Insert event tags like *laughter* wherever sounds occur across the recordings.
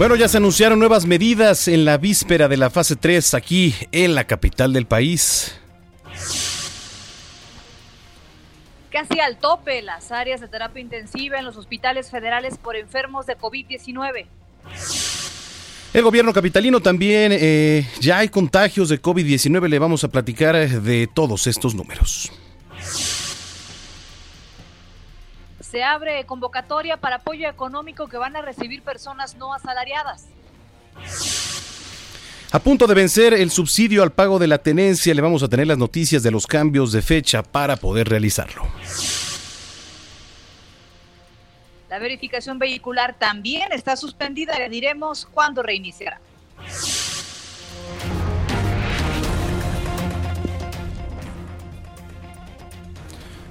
Bueno, ya se anunciaron nuevas medidas en la víspera de la fase 3 aquí en la capital del país. Casi al tope las áreas de terapia intensiva en los hospitales federales por enfermos de COVID-19. El gobierno capitalino también eh, ya hay contagios de COVID-19. Le vamos a platicar de todos estos números. Se abre convocatoria para apoyo económico que van a recibir personas no asalariadas. A punto de vencer el subsidio al pago de la tenencia, le vamos a tener las noticias de los cambios de fecha para poder realizarlo. La verificación vehicular también está suspendida. Le diremos cuándo reiniciará.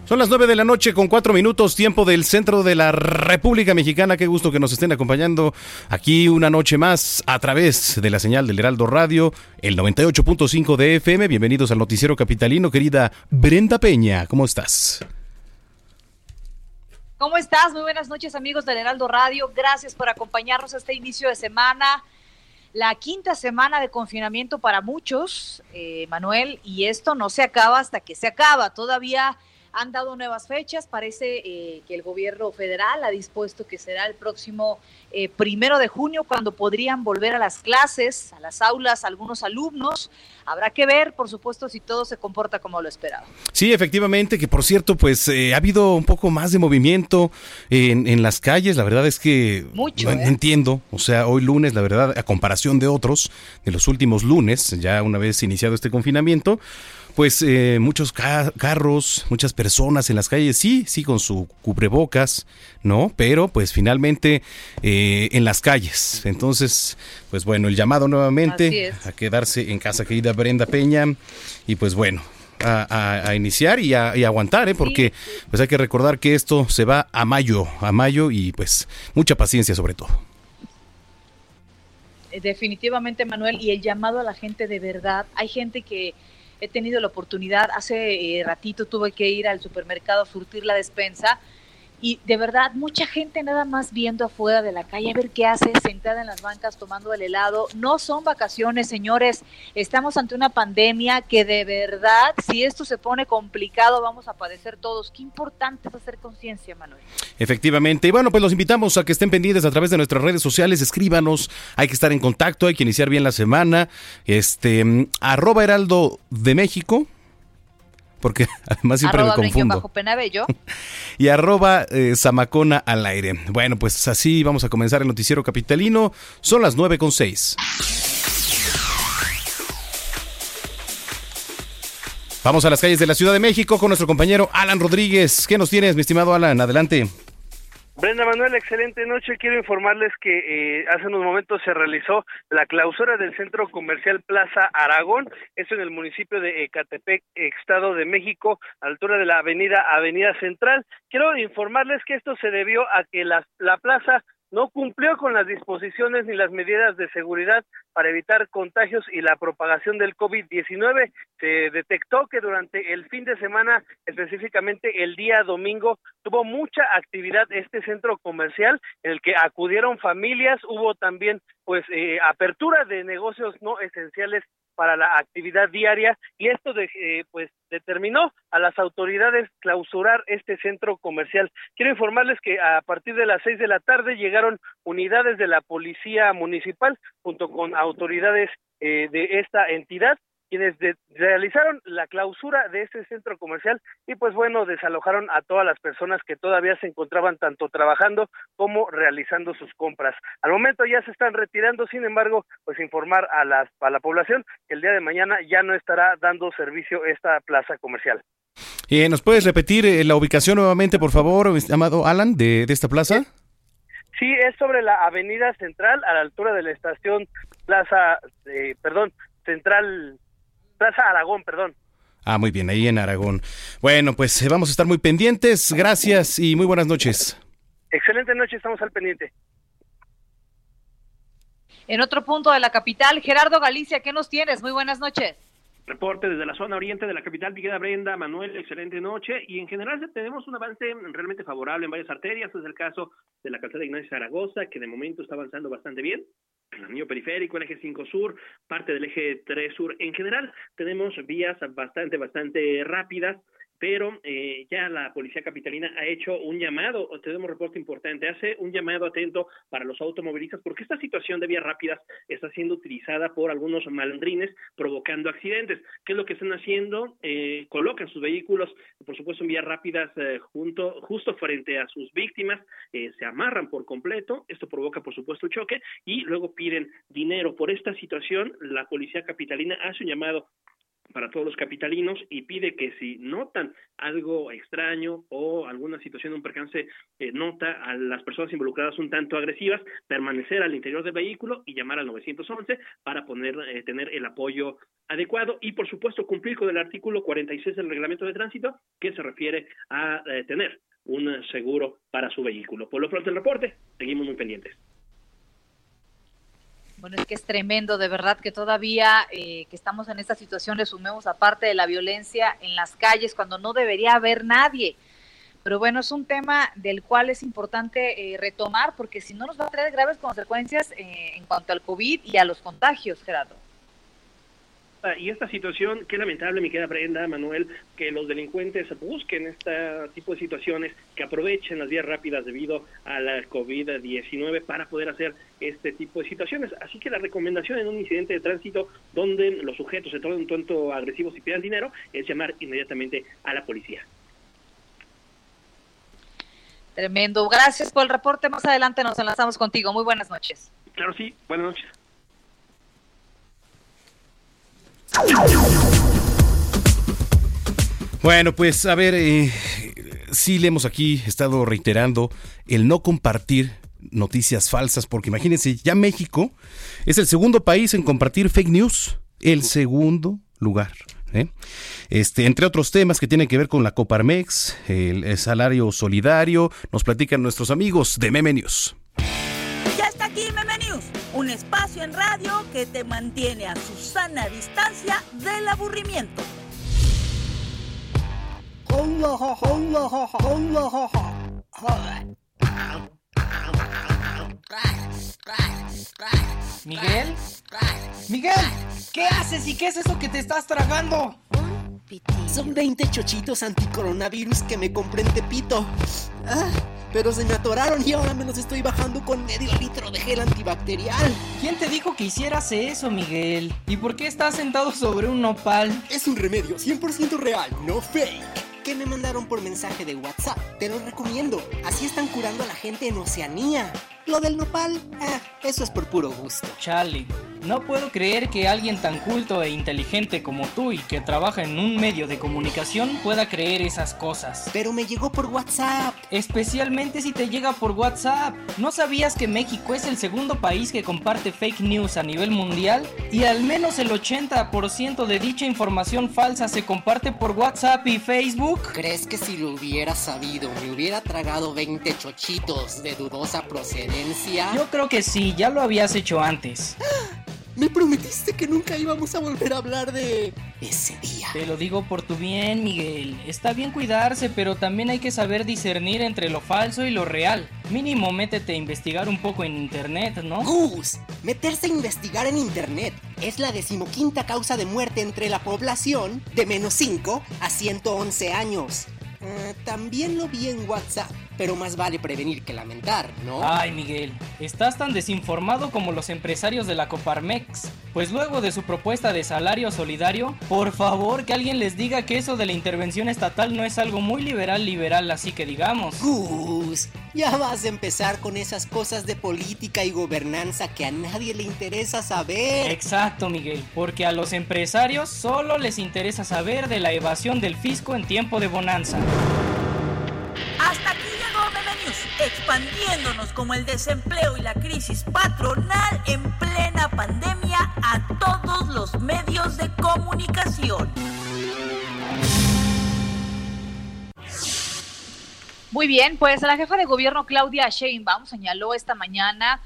Son las 9 de la noche con 4 minutos, tiempo del centro de la República Mexicana. Qué gusto que nos estén acompañando aquí una noche más a través de la señal del Heraldo Radio, el 98.5 de FM. Bienvenidos al Noticiero Capitalino, querida Brenda Peña. ¿Cómo estás? ¿Cómo estás? Muy buenas noches, amigos del Heraldo Radio. Gracias por acompañarnos este inicio de semana. La quinta semana de confinamiento para muchos, eh, Manuel, y esto no se acaba hasta que se acaba. Todavía han dado nuevas fechas. Parece eh, que el gobierno federal ha dispuesto que será el próximo eh, primero de junio cuando podrían volver a las clases, a las aulas, algunos alumnos. Habrá que ver, por supuesto, si todo se comporta como lo esperaba. Sí, efectivamente, que por cierto, pues eh, ha habido un poco más de movimiento en, en las calles. La verdad es que Mucho, no entiendo. O sea, hoy lunes, la verdad, a comparación de otros, de los últimos lunes, ya una vez iniciado este confinamiento, pues eh, muchos ca carros, muchas personas en las calles, sí, sí, con su cubrebocas, ¿no? Pero pues finalmente eh, en las calles. Entonces, pues bueno, el llamado nuevamente a quedarse en casa, querida Brenda Peña. Y pues bueno, a, a, a, iniciar y a, y aguantar, ¿eh? porque pues hay que recordar que esto se va a mayo, a mayo y pues mucha paciencia sobre todo. Definitivamente, Manuel, y el llamado a la gente de verdad, hay gente que he tenido la oportunidad, hace eh, ratito tuve que ir al supermercado a surtir la despensa y de verdad mucha gente nada más viendo afuera de la calle a ver qué hace sentada en las bancas tomando el helado. No son vacaciones, señores. Estamos ante una pandemia que de verdad, si esto se pone complicado, vamos a padecer todos. Qué importante es hacer conciencia, Manuel. Efectivamente. Y bueno, pues los invitamos a que estén pendientes a través de nuestras redes sociales. Escríbanos. Hay que estar en contacto. Hay que iniciar bien la semana. Este, arroba heraldo de México porque *laughs* además siempre arroba me confundo. Bajo Penabello. *laughs* y arroba eh, Zamacona al aire. Bueno, pues así vamos a comenzar el noticiero capitalino. Son las nueve con seis. Vamos a las calles de la Ciudad de México con nuestro compañero Alan Rodríguez. ¿Qué nos tienes, mi estimado Alan? Adelante. Brenda Manuel, excelente noche. Quiero informarles que eh, hace unos momentos se realizó la clausura del centro comercial Plaza Aragón, esto en el municipio de Ecatepec, Estado de México, a altura de la avenida Avenida Central. Quiero informarles que esto se debió a que la, la plaza no cumplió con las disposiciones ni las medidas de seguridad para evitar contagios y la propagación del COVID-19. Se detectó que durante el fin de semana, específicamente el día domingo, tuvo mucha actividad este centro comercial en el que acudieron familias, hubo también pues eh, apertura de negocios no esenciales para la actividad diaria y esto de, eh, pues determinó a las autoridades clausurar este centro comercial. Quiero informarles que a partir de las seis de la tarde llegaron unidades de la policía municipal junto con autoridades eh, de esta entidad quienes realizaron la clausura de este centro comercial y pues bueno, desalojaron a todas las personas que todavía se encontraban tanto trabajando como realizando sus compras. Al momento ya se están retirando, sin embargo, pues informar a la, a la población que el día de mañana ya no estará dando servicio esta plaza comercial. Eh, ¿Nos puedes repetir eh, la ubicación nuevamente, por favor, amado Alan, de, esta plaza? Sí, es sobre la Avenida Central, a la altura de la estación Plaza, eh, perdón, Central Plaza Aragón, perdón. Ah, muy bien, ahí en Aragón. Bueno, pues eh, vamos a estar muy pendientes. Gracias y muy buenas noches. Excelente noche, estamos al pendiente. En otro punto de la capital, Gerardo Galicia, ¿qué nos tienes? Muy buenas noches. Reporte desde la zona oriente de la capital, Miguel Brenda, Manuel, excelente noche. Y en general tenemos un avance realmente favorable en varias arterias. Es el caso de la calzada Ignacio Zaragoza, que de momento está avanzando bastante bien el anillo periférico, el eje 5 sur, parte del eje 3 sur. En general, tenemos vías bastante, bastante rápidas pero eh, ya la policía capitalina ha hecho un llamado, tenemos reporte importante, hace un llamado atento para los automovilistas porque esta situación de vías rápidas está siendo utilizada por algunos malandrines provocando accidentes. ¿Qué es lo que están haciendo? Eh, colocan sus vehículos, por supuesto, en vías rápidas eh, junto, justo frente a sus víctimas, eh, se amarran por completo, esto provoca, por supuesto, choque y luego piden dinero. Por esta situación, la policía capitalina hace un llamado para todos los capitalinos y pide que si notan algo extraño o alguna situación, un percance, eh, nota a las personas involucradas un tanto agresivas, permanecer al interior del vehículo y llamar al 911 para poner, eh, tener el apoyo adecuado y, por supuesto, cumplir con el artículo 46 del reglamento de tránsito que se refiere a eh, tener un seguro para su vehículo. Por lo pronto, el reporte, seguimos muy pendientes. Bueno, es que es tremendo, de verdad, que todavía eh, que estamos en esta situación le sumemos aparte de la violencia en las calles cuando no debería haber nadie. Pero bueno, es un tema del cual es importante eh, retomar porque si no nos va a traer graves consecuencias eh, en cuanto al COVID y a los contagios, Gerardo. Y esta situación, qué lamentable me queda Brenda, Manuel, que los delincuentes busquen este tipo de situaciones, que aprovechen las vías rápidas debido a la COVID-19 para poder hacer este tipo de situaciones. Así que la recomendación en un incidente de tránsito donde los sujetos se tomen un tanto agresivos y pidan dinero es llamar inmediatamente a la policía. Tremendo. Gracias por el reporte. Más adelante nos enlazamos contigo. Muy buenas noches. Claro, sí. Buenas noches. Bueno, pues a ver, eh, sí le hemos aquí estado reiterando el no compartir noticias falsas, porque imagínense, ya México es el segundo país en compartir fake news, el segundo lugar. ¿eh? Este, entre otros temas que tienen que ver con la Coparmex, el, el salario solidario, nos platican nuestros amigos de Meme News un espacio en radio que te mantiene a su sana distancia del aburrimiento. Miguel, Miguel, ¿qué haces y qué es eso que te estás tragando? Son 20 chochitos anticoronavirus que me compré en Tepito. Ah, pero se me atoraron y ahora me los estoy bajando con medio litro de gel antibacterial. ¿Quién te dijo que hicieras eso, Miguel? ¿Y por qué estás sentado sobre un nopal? Es un remedio 100% real, no fake. Que me mandaron por mensaje de WhatsApp. Te lo recomiendo. Así están curando a la gente en Oceanía. Lo del nopal, ah, eso es por puro gusto. Charlie, no puedo creer que alguien tan culto e inteligente como tú y que trabaja en un medio de comunicación pueda creer esas cosas. Pero me llegó por WhatsApp. Especialmente si te llega por WhatsApp. ¿No sabías que México es el segundo país que comparte fake news a nivel mundial? Y al menos el 80% de dicha información falsa se comparte por WhatsApp y Facebook. ¿Crees que si lo hubiera sabido me hubiera tragado 20 chochitos de dudosa procedencia? Yo creo que sí, ya lo habías hecho antes. *gasps* Me prometiste que nunca íbamos a volver a hablar de ese día. Te lo digo por tu bien, Miguel. Está bien cuidarse, pero también hay que saber discernir entre lo falso y lo real. Mínimo métete a investigar un poco en internet, ¿no? Gus, meterse a investigar en internet es la decimoquinta causa de muerte entre la población de menos 5 a 111 años. Eh, también lo vi en WhatsApp, pero más vale prevenir que lamentar, ¿no? Ay, Miguel, estás tan desinformado como los empresarios de la Coparmex. Pues luego de su propuesta de salario solidario, por favor que alguien les diga que eso de la intervención estatal no es algo muy liberal liberal, así que digamos. Gus, ya vas a empezar con esas cosas de política y gobernanza que a nadie le interesa saber. Exacto, Miguel, porque a los empresarios solo les interesa saber de la evasión del fisco en tiempo de bonanza. Expandiéndonos como el desempleo y la crisis patronal en plena pandemia a todos los medios de comunicación. Muy bien, pues la jefa de gobierno Claudia Sheinbaum señaló esta mañana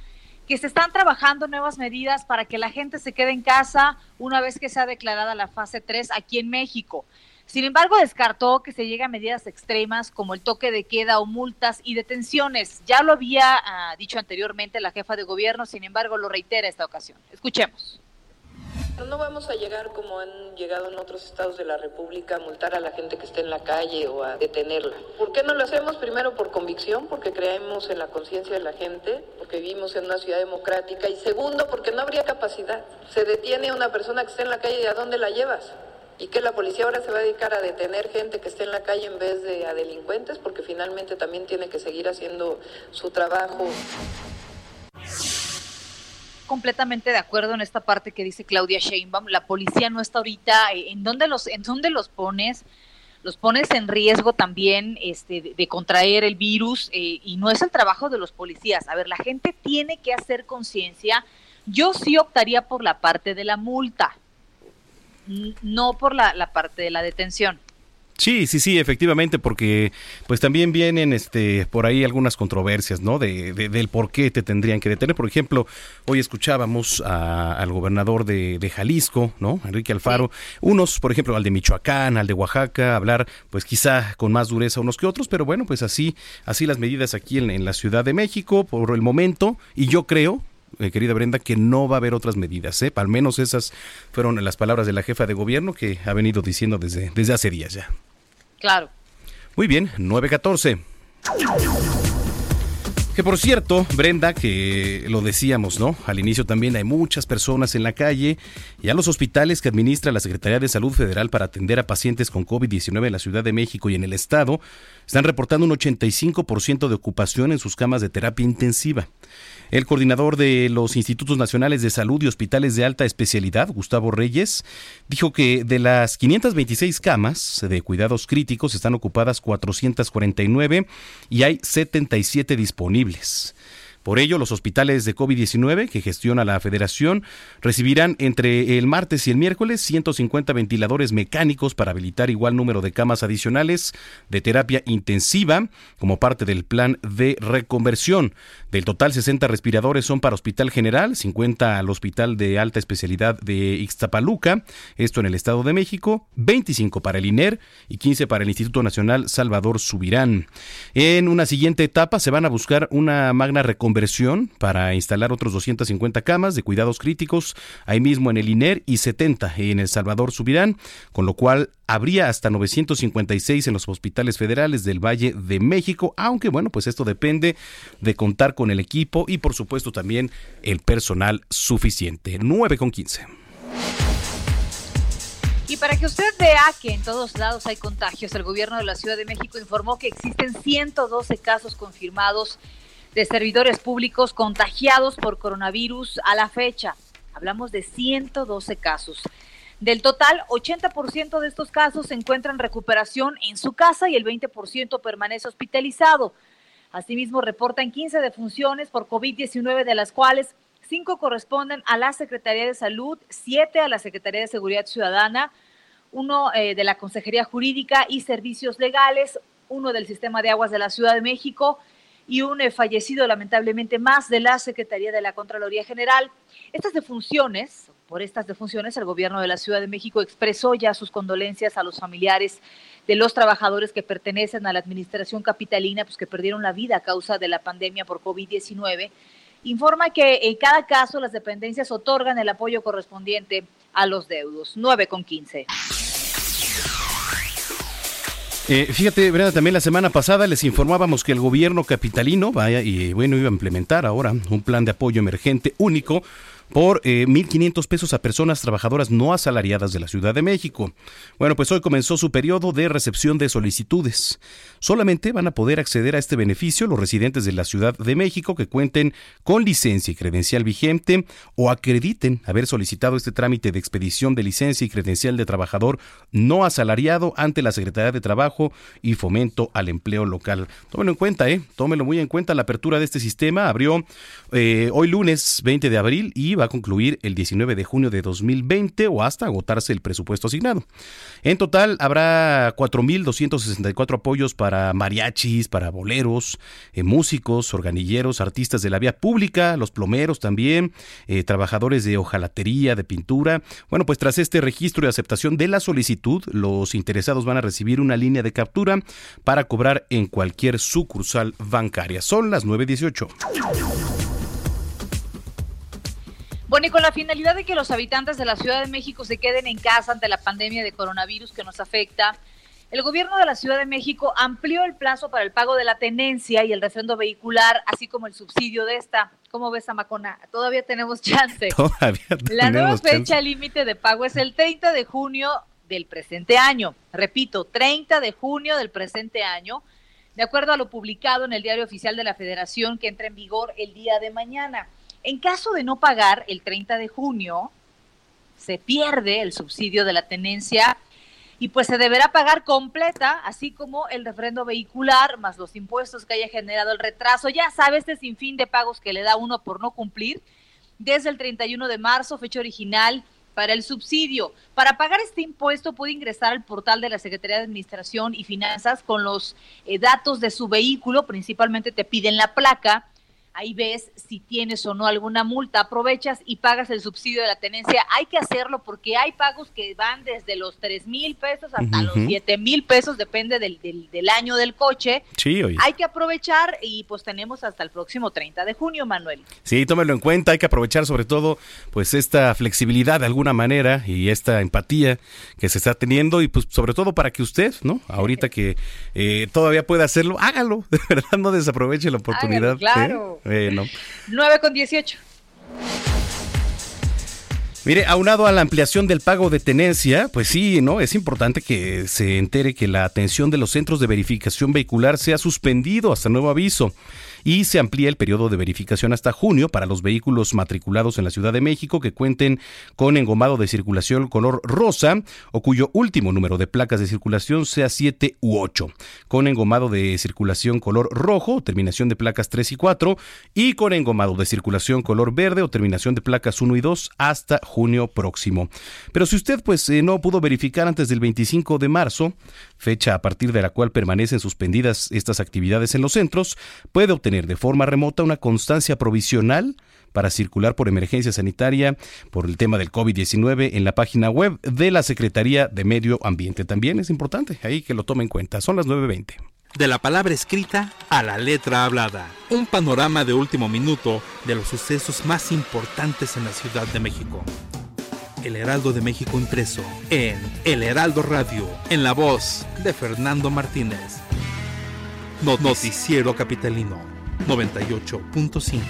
que se están trabajando nuevas medidas para que la gente se quede en casa una vez que sea declarada la fase 3 aquí en México. Sin embargo, descartó que se llegue a medidas extremas como el toque de queda o multas y detenciones. Ya lo había ah, dicho anteriormente la jefa de gobierno, sin embargo, lo reitera esta ocasión. Escuchemos. No vamos a llegar como han llegado en otros estados de la República a multar a la gente que esté en la calle o a detenerla. ¿Por qué no lo hacemos? Primero por convicción, porque creemos en la conciencia de la gente, porque vivimos en una ciudad democrática y segundo porque no habría capacidad. Se detiene a una persona que esté en la calle y ¿a dónde la llevas? Y que la policía ahora se va a dedicar a detener gente que esté en la calle en vez de a delincuentes, porque finalmente también tiene que seguir haciendo su trabajo. Completamente de acuerdo en esta parte que dice Claudia Sheinbaum. La policía no está ahorita. eh, ¿En dónde los, en dónde los pones? Los pones en riesgo también este, de, contraer el virus eh, y no es el trabajo de los policías. A ver, la gente tiene que hacer conciencia. Yo sí optaría por la parte de la multa no por la, la parte de la detención. Sí, sí, sí, efectivamente, porque pues también vienen este por ahí algunas controversias, ¿no? De, de- del por qué te tendrían que detener. Por ejemplo, hoy escuchábamos a- al gobernador de, de Jalisco, ¿no? Enrique Alfaro, unos, por ejemplo, al de Michoacán, al de Oaxaca, hablar pues quizá con más dureza unos que otros, pero bueno, pues así, así las medidas aquí en, en la Ciudad de México por el momento, y yo creo, eh, querida Brenda, que no va a haber otras medidas, ¿eh? Al menos esas fueron las palabras de la jefa de gobierno que ha venido diciendo desde, desde hace días ya. Claro. Muy bien, 914. Que por cierto, Brenda, que lo decíamos, ¿no? Al inicio también hay muchas personas en la calle y a los hospitales que administra la Secretaría de Salud Federal para atender a pacientes con COVID-19 en la Ciudad de México y en el Estado, están reportando un 85% de ocupación en sus camas de terapia intensiva. El coordinador de los Institutos Nacionales de Salud y Hospitales de Alta Especialidad, Gustavo Reyes, dijo que de las 526 camas de cuidados críticos están ocupadas 449 y hay 77 disponibles. Por ello, los hospitales de COVID-19 que gestiona la Federación recibirán entre el martes y el miércoles 150 ventiladores mecánicos para habilitar igual número de camas adicionales de terapia intensiva como parte del plan de reconversión. Del total, 60 respiradores son para Hospital General, 50 al Hospital de Alta Especialidad de Ixtapaluca, esto en el Estado de México, 25 para el INER y 15 para el Instituto Nacional Salvador Subirán. En una siguiente etapa se van a buscar una magna reconversión para instalar otros 250 camas de cuidados críticos ahí mismo en el INER y 70 en el Salvador Subirán, con lo cual habría hasta 956 en los hospitales federales del Valle de México, aunque bueno, pues esto depende de contar con el equipo y por supuesto también el personal suficiente. 9 con 15. Y para que usted vea que en todos lados hay contagios, el gobierno de la Ciudad de México informó que existen 112 casos confirmados de servidores públicos contagiados por coronavirus a la fecha. Hablamos de 112 casos. Del total, 80% de estos casos se encuentran en recuperación en su casa y el 20% permanece hospitalizado. Asimismo, reportan 15 defunciones por COVID-19, de las cuales 5 corresponden a la Secretaría de Salud, 7 a la Secretaría de Seguridad Ciudadana, uno eh, de la Consejería Jurídica y Servicios Legales, uno del Sistema de Aguas de la Ciudad de México y un eh, fallecido lamentablemente más de la Secretaría de la Contraloría General. Estas defunciones, por estas defunciones, el gobierno de la Ciudad de México expresó ya sus condolencias a los familiares de los trabajadores que pertenecen a la administración capitalina, pues que perdieron la vida a causa de la pandemia por COVID-19. Informa que en cada caso las dependencias otorgan el apoyo correspondiente a los deudos. 9 con 15. Eh, fíjate, Brenda, también la semana pasada les informábamos que el gobierno capitalino, vaya, y bueno, iba a implementar ahora un plan de apoyo emergente único por eh, 1.500 pesos a personas trabajadoras no asalariadas de la Ciudad de México. Bueno, pues hoy comenzó su periodo de recepción de solicitudes. Solamente van a poder acceder a este beneficio los residentes de la Ciudad de México que cuenten con licencia y credencial vigente o acrediten haber solicitado este trámite de expedición de licencia y credencial de trabajador no asalariado ante la Secretaría de Trabajo y Fomento al Empleo Local. Tómelo en cuenta, ¿eh? Tómelo muy en cuenta. La apertura de este sistema abrió eh, hoy lunes 20 de abril y va a concluir el 19 de junio de 2020 o hasta agotarse el presupuesto asignado. En total habrá 4.264 apoyos para mariachis, para boleros, eh, músicos, organilleros, artistas de la vía pública, los plomeros también, eh, trabajadores de hojalatería, de pintura. Bueno, pues tras este registro y aceptación de la solicitud, los interesados van a recibir una línea de captura para cobrar en cualquier sucursal bancaria. Son las 9.18. Bueno, y con la finalidad de que los habitantes de la Ciudad de México se queden en casa ante la pandemia de coronavirus que nos afecta, el gobierno de la Ciudad de México amplió el plazo para el pago de la tenencia y el refrendo vehicular, así como el subsidio de esta. ¿Cómo ves, Amacona? Todavía tenemos chance. *laughs* Todavía La nueva tenemos fecha límite de pago es el 30 de junio del presente año. Repito, 30 de junio del presente año, de acuerdo a lo publicado en el Diario Oficial de la Federación que entra en vigor el día de mañana. En caso de no pagar el 30 de junio, se pierde el subsidio de la tenencia y pues se deberá pagar completa, así como el refrendo vehicular, más los impuestos que haya generado el retraso. Ya sabes, este sinfín de pagos que le da uno por no cumplir desde el 31 de marzo, fecha original para el subsidio. Para pagar este impuesto puede ingresar al portal de la Secretaría de Administración y Finanzas con los eh, datos de su vehículo, principalmente te piden la placa, ahí ves si tienes o no alguna multa, aprovechas y pagas el subsidio de la tenencia. Hay que hacerlo porque hay pagos que van desde los 3 mil pesos hasta los Ujú. 7 mil pesos, depende del, del, del año del coche. Sí, oye. Hay que aprovechar y pues tenemos hasta el próximo 30 de junio, Manuel. Sí, tómelo en cuenta, hay que aprovechar sobre todo pues esta flexibilidad de alguna manera y esta empatía que se está teniendo y pues sobre todo para que usted, ¿no? Ahorita que eh, todavía puede hacerlo, hágalo, *laughs* de verdad no desaproveche la oportunidad. Hágalo, claro. ¿eh? Bueno. 9 con 18. Mire, aunado a la ampliación del pago de tenencia, pues sí, ¿no? Es importante que se entere que la atención de los centros de verificación vehicular se ha suspendido hasta nuevo aviso y se amplía el periodo de verificación hasta junio para los vehículos matriculados en la Ciudad de México que cuenten con engomado de circulación color rosa o cuyo último número de placas de circulación sea 7 u 8, con engomado de circulación color rojo, terminación de placas 3 y 4 y con engomado de circulación color verde o terminación de placas 1 y 2 hasta junio próximo. Pero si usted pues eh, no pudo verificar antes del 25 de marzo, fecha a partir de la cual permanecen suspendidas estas actividades en los centros, puede obtener de forma remota una constancia provisional para circular por emergencia sanitaria por el tema del COVID-19 en la página web de la Secretaría de Medio Ambiente. También es importante ahí que lo tome en cuenta. Son las 9.20. De la palabra escrita a la letra hablada. Un panorama de último minuto de los sucesos más importantes en la Ciudad de México. El Heraldo de México impreso en El Heraldo Radio, en la voz de Fernando Martínez. No- Noticiero Capitalino 98.5.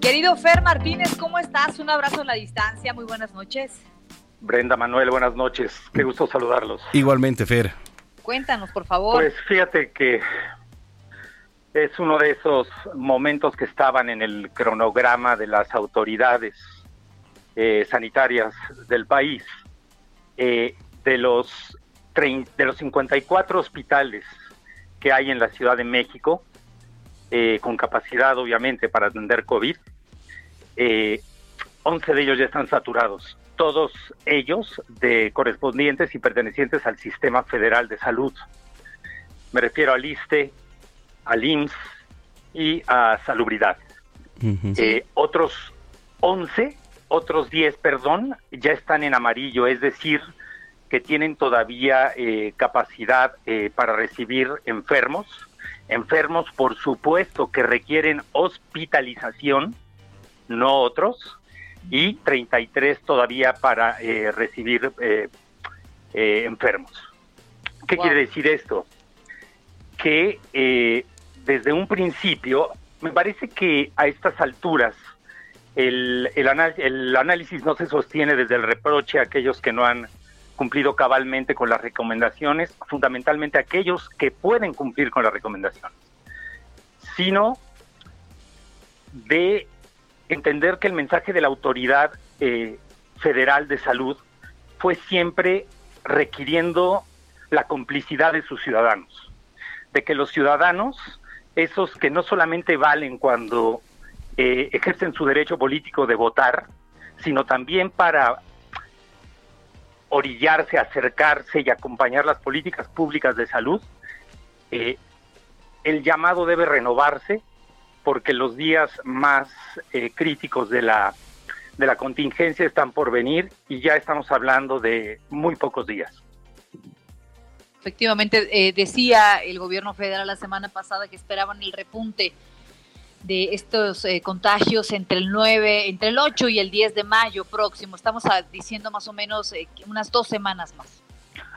Querido Fer Martínez, ¿cómo estás? Un abrazo a la distancia, muy buenas noches. Brenda Manuel, buenas noches. Qué gusto saludarlos. Igualmente, Fer. Cuéntanos, por favor. Pues fíjate que es uno de esos momentos que estaban en el cronograma de las autoridades eh, sanitarias del país. Eh, de los de los 54 hospitales que hay en la Ciudad de México, eh, con capacidad obviamente para atender COVID, eh, 11 de ellos ya están saturados, todos ellos de correspondientes y pertenecientes al Sistema Federal de Salud. Me refiero al ISTE, al IMSS y a Salubridad. Otros 11, otros 10, perdón, ya están en amarillo, es decir, que tienen todavía eh, capacidad eh, para recibir enfermos, enfermos por supuesto que requieren hospitalización, no otros, y 33 todavía para recibir enfermos. ¿Qué quiere decir esto? Que desde un principio, me parece que a estas alturas el, el, análisis no se sostiene desde el reproche a aquellos que no han cumplido cabalmente con las recomendaciones, fundamentalmente aquellos que pueden cumplir con las recomendaciones, sino de entender que el mensaje de la autoridad eh, federal de salud fue siempre requiriendo la complicidad de sus ciudadanos, de que los ciudadanos esos que no solamente valen cuando eh, ejercen su derecho político de votar, sino también para orillarse, acercarse y acompañar las políticas públicas de salud, eh, el llamado debe renovarse porque los días más eh, críticos de la, de la contingencia están por venir y ya estamos hablando de muy pocos días. Efectivamente, eh, decía el gobierno federal la semana pasada que esperaban el repunte de estos eh, contagios entre el 9, entre el 8 y el 10 de mayo próximo. Estamos diciendo más o menos eh, unas dos semanas más.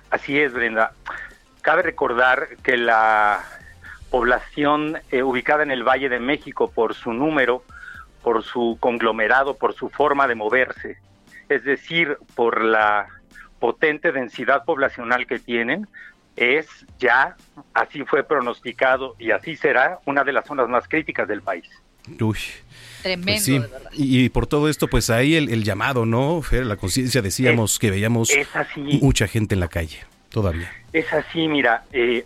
Así es, Brenda. Cabe recordar que la población ubicada en el Valle de México por su número, por su conglomerado, por su forma de moverse, es decir, por la potente densidad poblacional que tienen, es ya, así fue pronosticado y así será, una de las zonas más críticas del país. Uy. Tremendo, pues Y, por todo esto, pues ahí el, llamado, ¿no? Fer, la conciencia, decíamos que veíamos mucha gente en la calle, todavía. Es así, mira, eh,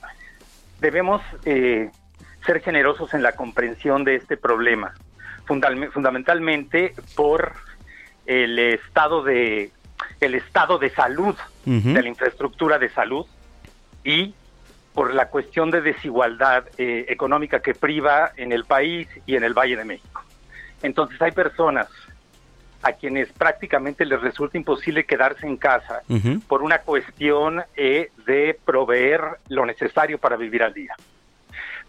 debemos eh, ser generosos en la comprensión de este problema, fundamentalmente por el estado de el estado de salud de la infraestructura de salud y por la cuestión de desigualdad eh, económica que priva en el país y en el Valle de México. Entonces hay personas a quienes prácticamente les resulta imposible quedarse en casa por una cuestión eh, de proveer lo necesario para vivir al día.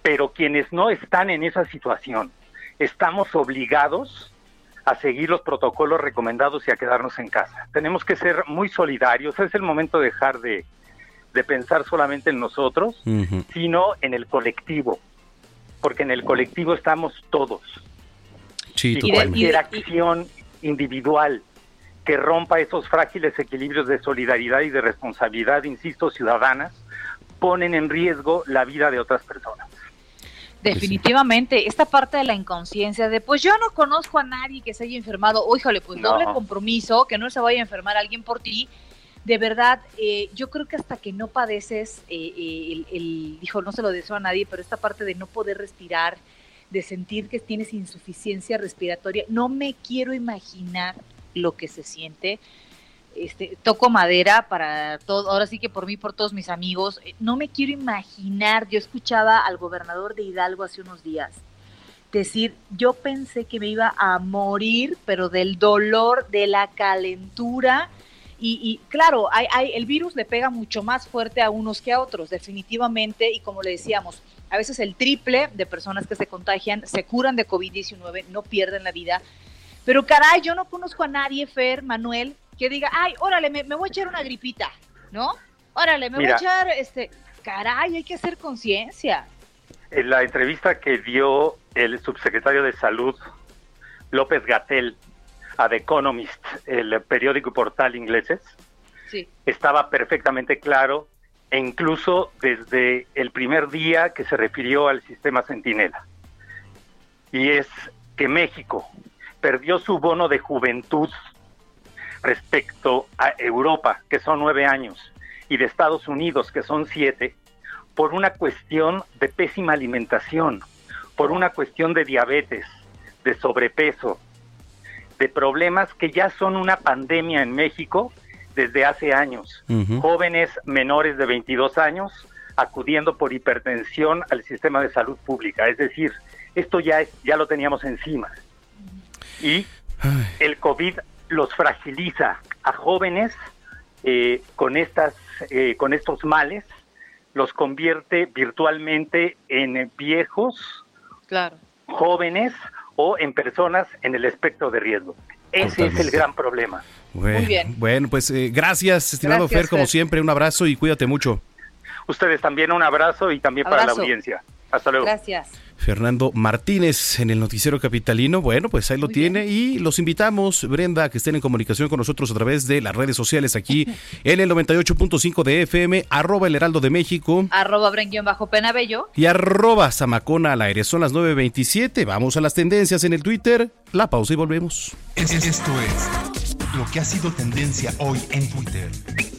Pero quienes no están en esa situación, estamos obligados a seguir los protocolos recomendados y a quedarnos en casa. Tenemos que ser muy solidarios, es el momento de dejar de, de pensar solamente en nosotros, sino en el colectivo, porque en el colectivo estamos todos. Sí, y cualquier acción individual que rompa esos frágiles equilibrios de solidaridad y de responsabilidad, insisto, ciudadanas, ponen en riesgo la vida de otras personas. Definitivamente, esta parte de la inconsciencia de pues yo no conozco a nadie que se haya enfermado, o híjole, pues doble compromiso, que no se vaya a enfermar alguien por ti, de verdad, eh, yo creo que hasta que no padeces, eh, eh, el, dijo, no se lo deseo a nadie, pero esta parte de no poder respirar, de sentir que tienes insuficiencia respiratoria, no me quiero imaginar lo que se siente. Este, toco madera para todo, ahora sí que por mí, por todos mis amigos, no me quiero imaginar, yo escuchaba al gobernador de Hidalgo hace unos días decir, yo pensé que me iba a morir, pero del dolor, de la calentura, y, claro, hay, hay, el virus le pega mucho más fuerte a unos que a otros, definitivamente, y como le decíamos, a veces el triple de personas que se contagian se curan de COVID-19, no pierden la vida. Pero caray, yo no conozco a nadie, Fer, Manuel, que diga, ay, órale, me, voy a echar una gripita, ¿no? Órale, me voy a echar, este, caray, hay que hacer conciencia. En la entrevista que dio el subsecretario de Salud, López Gatel, a The Economist, el periódico y portal ingleses, estaba perfectamente claro, e incluso desde el primer día que se refirió al sistema Centinela. Y es que México perdió su bono de juventud respecto a Europa, que son nueve años, y de Estados Unidos, que son siete, por una cuestión de pésima alimentación, por una cuestión de diabetes, de sobrepeso, de problemas que ya son una pandemia en México desde hace años. Jóvenes menores de 22 años acudiendo por hipertensión al sistema de salud pública. Es decir, esto ya, es, ya lo teníamos encima. Y el COVID los fragiliza a jóvenes eh, con, estas, eh, con estos males, los convierte virtualmente en viejos, claro. jóvenes o en personas en el espectro de riesgo. Ese es el gran problema. Bueno, Muy bien. Bueno, pues eh, gracias, estimado Fer, como siempre, un abrazo y cuídate mucho. Ustedes también un abrazo y también para la audiencia. Hasta luego. Gracias. Fernando Martínez en el Noticiero Capitalino. Bueno, pues ahí lo tiene y los invitamos, Brenda, a que estén en comunicación con nosotros a través de las redes sociales aquí *laughs* en el 98.5 de FM, arroba el Heraldo de México. Arroba bajo Penabello. Y arroba Zamacona al aire. Son las 9.27. Vamos a las tendencias en el Twitter. La pausa y volvemos. Esto es lo que ha sido tendencia hoy en Twitter.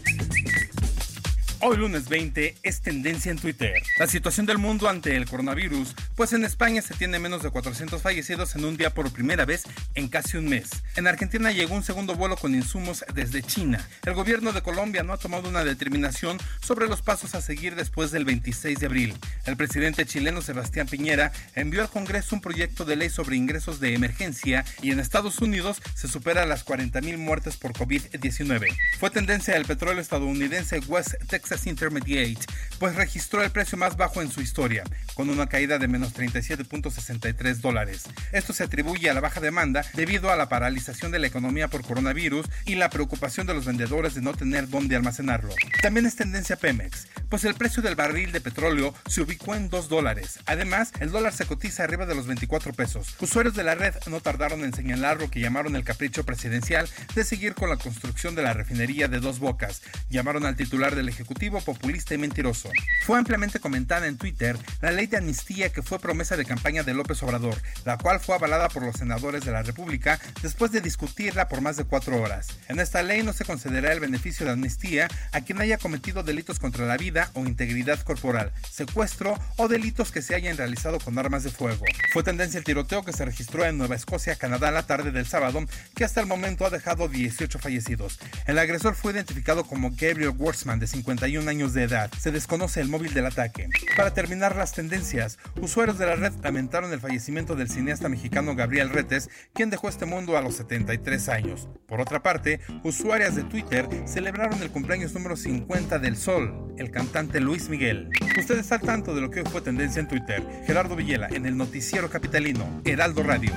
Hoy lunes 20 es tendencia en Twitter. La situación del mundo ante el coronavirus, pues en España se tiene menos de 400 fallecidos en un día por primera vez en casi un mes. En Argentina llegó un segundo vuelo con insumos desde China. El gobierno de Colombia no ha tomado una determinación sobre los pasos a seguir después del 26 de abril. El presidente chileno Sebastián Piñera envió al Congreso un proyecto de ley sobre ingresos de emergencia y en Estados Unidos se supera las 40.000 muertes por COVID-19. Fue tendencia del petróleo estadounidense West Texas Intermediate, pues registró el precio más bajo en su historia, con una caída de menos 37.63 dólares. Esto se atribuye a la baja demanda debido a la paralización de la economía por coronavirus y la preocupación de los vendedores de no tener dónde almacenarlo. También es tendencia Pemex, pues el precio del barril de petróleo se ubicó en 2 dólares. Además, el dólar se cotiza arriba de los 24 pesos. Usuarios de la red no tardaron en señalar lo que llamaron el capricho presidencial de seguir con la construcción de la refinería de dos bocas. Llamaron al titular del Ejecutivo populista y mentiroso. Fue ampliamente comentada en Twitter la ley de amnistía que fue promesa de campaña de López Obrador, la cual fue avalada por los senadores de la República después de discutirla por más de cuatro horas. En esta ley no se concederá el beneficio de amnistía a quien haya cometido delitos contra la vida o integridad corporal, secuestro o delitos que se hayan realizado con armas de fuego. Fue tendencia el tiroteo que se registró en Nueva Escocia, Canadá, la tarde del sábado, que hasta el momento ha dejado 18 fallecidos. El agresor fue identificado como Gabriel Wurzman, de 51 años de edad. Se desconoce el móvil del ataque. Para terminar las tendencias, usuarios de la red lamentaron el fallecimiento del cineasta mexicano Gabriel Retes, quien dejó este mundo a los 73 años. Por otra parte, usuarias de Twitter celebraron el cumpleaños número 50 del Sol, el cantante Luis Miguel. Usted está al tanto de lo que hoy fue tendencia en Twitter. Gerardo Villela en el noticiero capitalino, Heraldo Radio.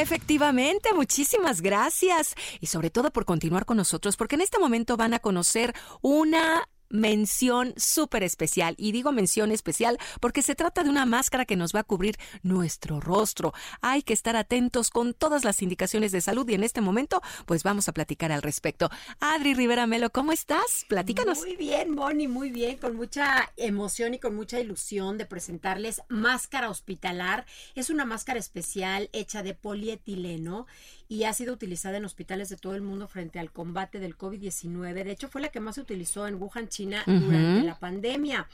Efectivamente, muchísimas gracias. Y sobre todo por continuar con nosotros porque en este momento van a conocer una mención súper especial. Y digo mención especial porque se trata de una máscara que nos va a cubrir nuestro rostro. Hay que estar atentos con todas las indicaciones de salud y en este momento pues vamos a platicar al respecto. Adri Rivera Melo, ¿cómo estás? Platícanos. Muy bien, Moni, muy bien, con mucha emoción y con mucha ilusión de presentarles máscara hospitalar. Es una máscara especial hecha de polietileno y ha sido utilizada en hospitales de todo el mundo frente al combate del COVID-19. De hecho, fue la que más se utilizó en Wuhan, China, durante la pandemia.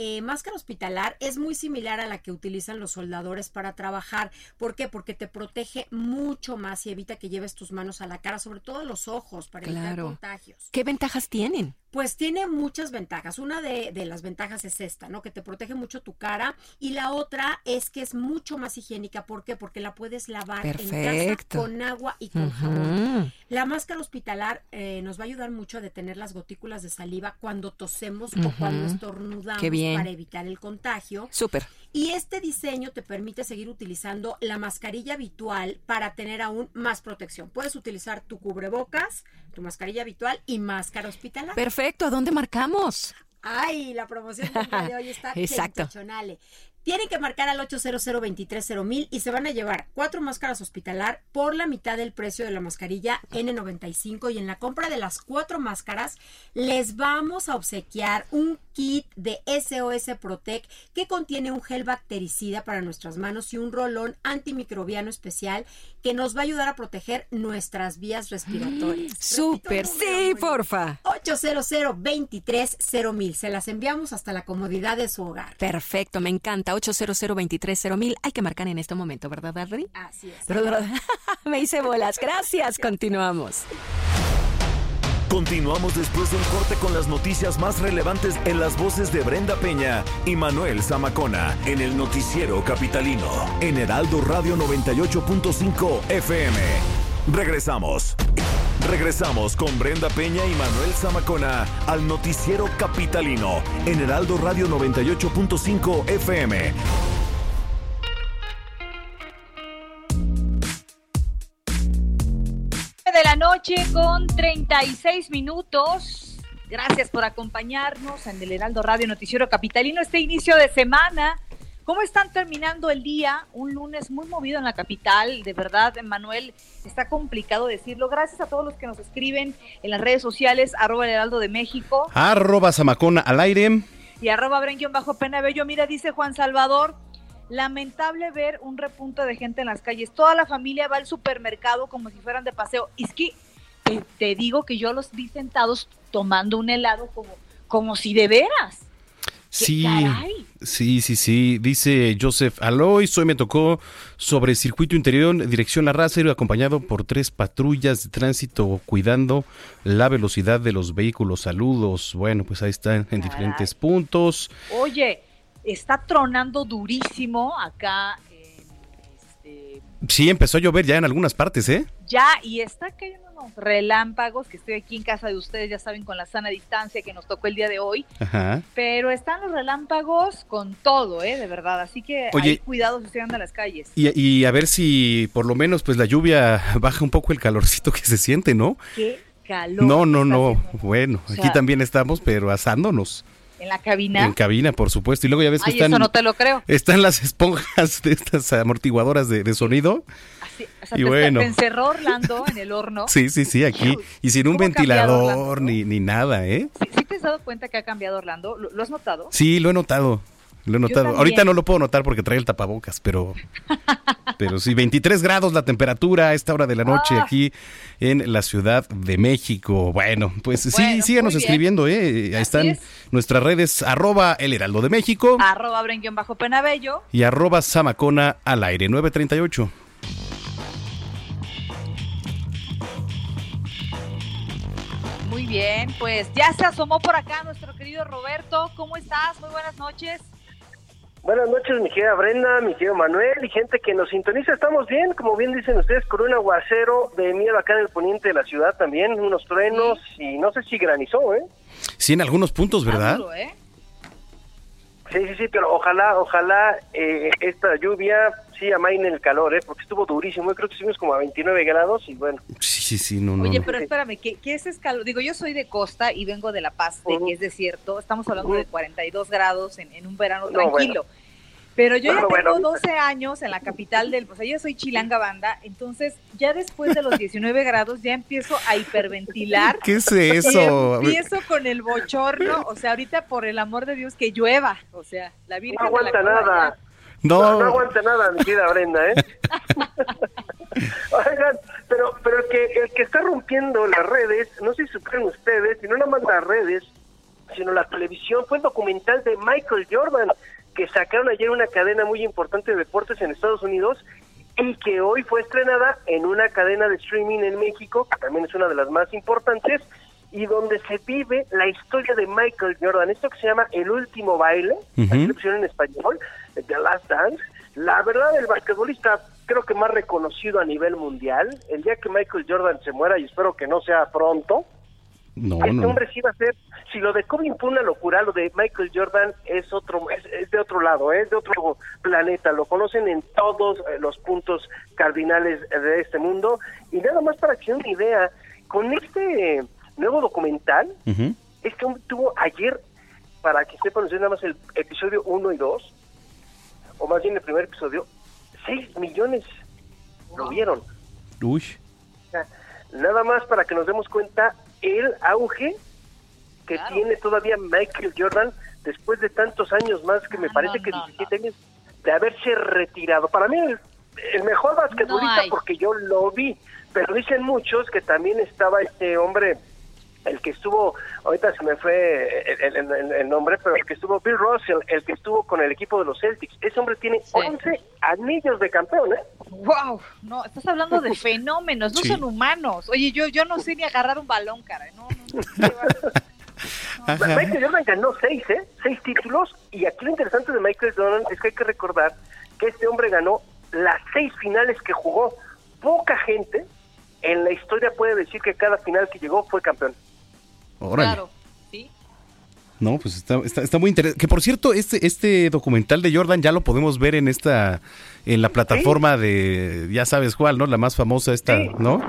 Eh, máscara hospitalar es muy similar a la que utilizan los soldadores para trabajar. ¿Por qué? Porque te protege mucho más y evita que lleves tus manos a la cara, sobre todo los ojos, para evitar contagios. ¿Qué ventajas tienen? Pues tiene muchas ventajas. Una de, las ventajas es esta, ¿no? Que te protege mucho tu cara. Y la otra es que es mucho más higiénica. ¿Por qué? Porque la puedes lavar en casa con agua y con jabón. La máscara hospitalar eh, nos va a ayudar mucho a detener las gotículas de saliva cuando tosemos o cuando estornudamos. Para evitar el contagio. Súper. Y este diseño te permite seguir utilizando la mascarilla habitual para tener aún más protección. Puedes utilizar tu cubrebocas, tu mascarilla habitual y máscara hospitalaria. Perfecto, ¿a dónde marcamos? Ay, la promoción de hoy está *laughs* Exacto. Tienen que marcar al 800 mil y se van a llevar cuatro máscaras hospitalar por la mitad del precio de la mascarilla N95 y en la compra de las cuatro máscaras les vamos a obsequiar un kit de SOS Protec que contiene un gel bactericida para nuestras manos y un rolón antimicrobiano especial que nos va a ayudar a proteger nuestras vías respiratorias. Súper, sí, porfa. 800 mil Se las enviamos hasta la comodidad de su hogar. Perfecto, me encanta. 800 mil Hay que marcar en este momento, ¿verdad, Adri? Así es. *laughs* Me hice bolas. Gracias. Continuamos. Continuamos después de un corte con las noticias más relevantes en las voces de Brenda Peña y Manuel Zamacona en el noticiero capitalino en Heraldo Radio 98.5 FM. Regresamos. Regresamos con Brenda Peña y Manuel Zamacona al noticiero capitalino en Heraldo Radio 98.5 FM. de la noche con 36 minutos. Gracias por acompañarnos en el Heraldo Radio Noticiero Capitalino este inicio de semana. ¿Cómo están terminando el día? Un lunes muy movido en la capital. De verdad, Manuel, está complicado decirlo. Gracias a todos los que nos escriben en las redes sociales, arroba el Heraldo de México. Arroba Zamacona al aire. Y arroba Brenguión bajo pena bello. Mira, dice Juan Salvador, lamentable ver un repunte de gente en las calles. Toda la familia va al supermercado como si fueran de paseo. Y es que te, te digo que yo los vi sentados tomando un helado como, como si de veras. Sí, sí, sí, sí. Dice Joseph Aloy, hoy me tocó sobre circuito interior, dirección a Racero, acompañado por tres patrullas de tránsito cuidando la velocidad de los vehículos. Saludos. Bueno, pues ahí están en diferentes puntos. Oye, está tronando durísimo acá. Este, Sí, empezó a llover ya en algunas partes, ¿eh? ya, y está cayendo unos relámpagos, que estoy aquí en casa de ustedes, ya saben, con la sana distancia que nos tocó el día de hoy. Ajá. Pero están los relámpagos con todo, ¿eh? De verdad. Así que Oye. hay cuidado si usted anda a las calles. Y, y a ver si por lo menos pues la lluvia *laughs* baja un poco el calorcito que se siente, ¿no? Qué calor. No, no, no. haciendo Bueno, O aquí también estamos, pero asándonos. En la cabina. En cabina, por supuesto. Y luego ya ves que Ay, están, eso no te lo creo. están las esponjas de estas amortiguadoras de, de sonido. Así, o sea, y te, bueno. te encerró Orlando en el horno. Sí, sí, sí, aquí. Y sin un ¿Cómo ha cambiado ventilador ni, ni nada, ¿eh? ¿Sí, sí te has dado cuenta que ha cambiado Orlando? ¿Lo, lo has notado? Sí, lo he notado. Lo he notado. Ahorita no lo puedo notar porque trae el tapabocas, pero. *laughs* Pero sí, 23 grados la temperatura a esta hora de la noche Ah. aquí en la Ciudad de México. Bueno, pues sí, síganos escribiendo, ¿eh? Ahí están es. nuestras redes, arroba el heraldo de México Arroba Brenguión bajo penabello. y arroba Samacona al aire 938. Muy bien, pues ya se asomó por acá nuestro querido Roberto. ¿Cómo estás? Muy buenas noches. Buenas noches, mi querida Brenda, mi querido Manuel y gente que nos sintoniza. Estamos bien, como bien dicen ustedes, con un aguacero de miedo acá en el poniente de la ciudad también, unos truenos y no sé si granizó, ¿eh? Sí, en algunos puntos, ¿verdad? ¿eh? Sí, sí, sí, pero ojalá, ojalá eh, esta lluvia sí amaine el calor, ¿eh? Porque estuvo durísimo, creo que estuvimos como a 29 grados y bueno. Sí, sí, sí, no, no. Oye, no. pero espérame, ¿qué, qué es escalón? Digo, yo soy de costa y vengo de La Paz, de que es desierto. Estamos hablando de 42 grados en, en un verano No, tranquilo. Pero yo ya tengo bueno. 12 años en la capital del... O sea, yo soy chilanga banda, entonces ya después de los *laughs* 19 grados ya empiezo a hiperventilar. ¿Qué es eso? Y empiezo con el bochorno. O sea, ahorita por el amor de Dios que llueva. O sea, la Virgen No de la aguanta nada. No. no, no aguanta nada, mi querida Brenda, ¿eh? *laughs* Oigan, pero, pero el que, el que está rompiendo las redes, no sé si supieron ustedes, y no nada más las redes, sino la televisión, fue el documental de Michael Jordan, que sacaron ayer una cadena muy importante de deportes en Estados Unidos y que hoy fue estrenada en una cadena de streaming en México, que también es una de las más importantes, y donde se vive la historia de Michael Jordan, esto que se llama El Último Baile, aquí lo pusieron en español, The Last Dance. La verdad, el basquetbolista creo que más reconocido a nivel mundial. El día que Michael Jordan se muera, y espero que no sea pronto, No, este no. hombre sí va a ser, si lo de Kobe fue una locura, lo de Michael Jordan es otro, es, es de otro lado, es de otro planeta, lo conocen en todos eh, los puntos cardinales de este mundo, y nada más para que una idea, con este nuevo documental, Ujú. este hombre tuvo ayer, para que sepan ustedes nada más el episodio 1 y 2, o más bien el primer episodio, 6 millones lo vieron. Uy. Nada más para que nos demos cuenta el auge que tiene todavía Michael Jordan después de tantos años más, que me parece que 17 años de haberse retirado. Para mí el, el mejor basquetbolista porque yo lo vi, pero dicen muchos que también estaba este hombre, el que estuvo, ahorita se me fue el, el- el- el nombre, pero el que estuvo Bill Russell, el que estuvo con el equipo de los Celtics. Ese hombre tiene 11 anillos de campeón, ¿eh? Wow, no, estás hablando de *laughs* fenómenos, no Sí. son humanos. Oye, yo, yo no sé ni agarrar un balón, cara. No, no, *laughs* Ajá. Michael Jordan ganó seis, ¿eh? Seis títulos. Y aquí lo interesante de Michael Jordan es que hay que recordar que este hombre ganó las seis finales que jugó. Poca gente en la historia puede decir que cada final que llegó fue campeón. Órale. Claro, sí. No, pues está, está, está muy interesante. Que por cierto, este, este documental de Jordan ya lo podemos ver en esta, en la plataforma de, ya sabes cuál, ¿no? La más famosa esta, ¿no?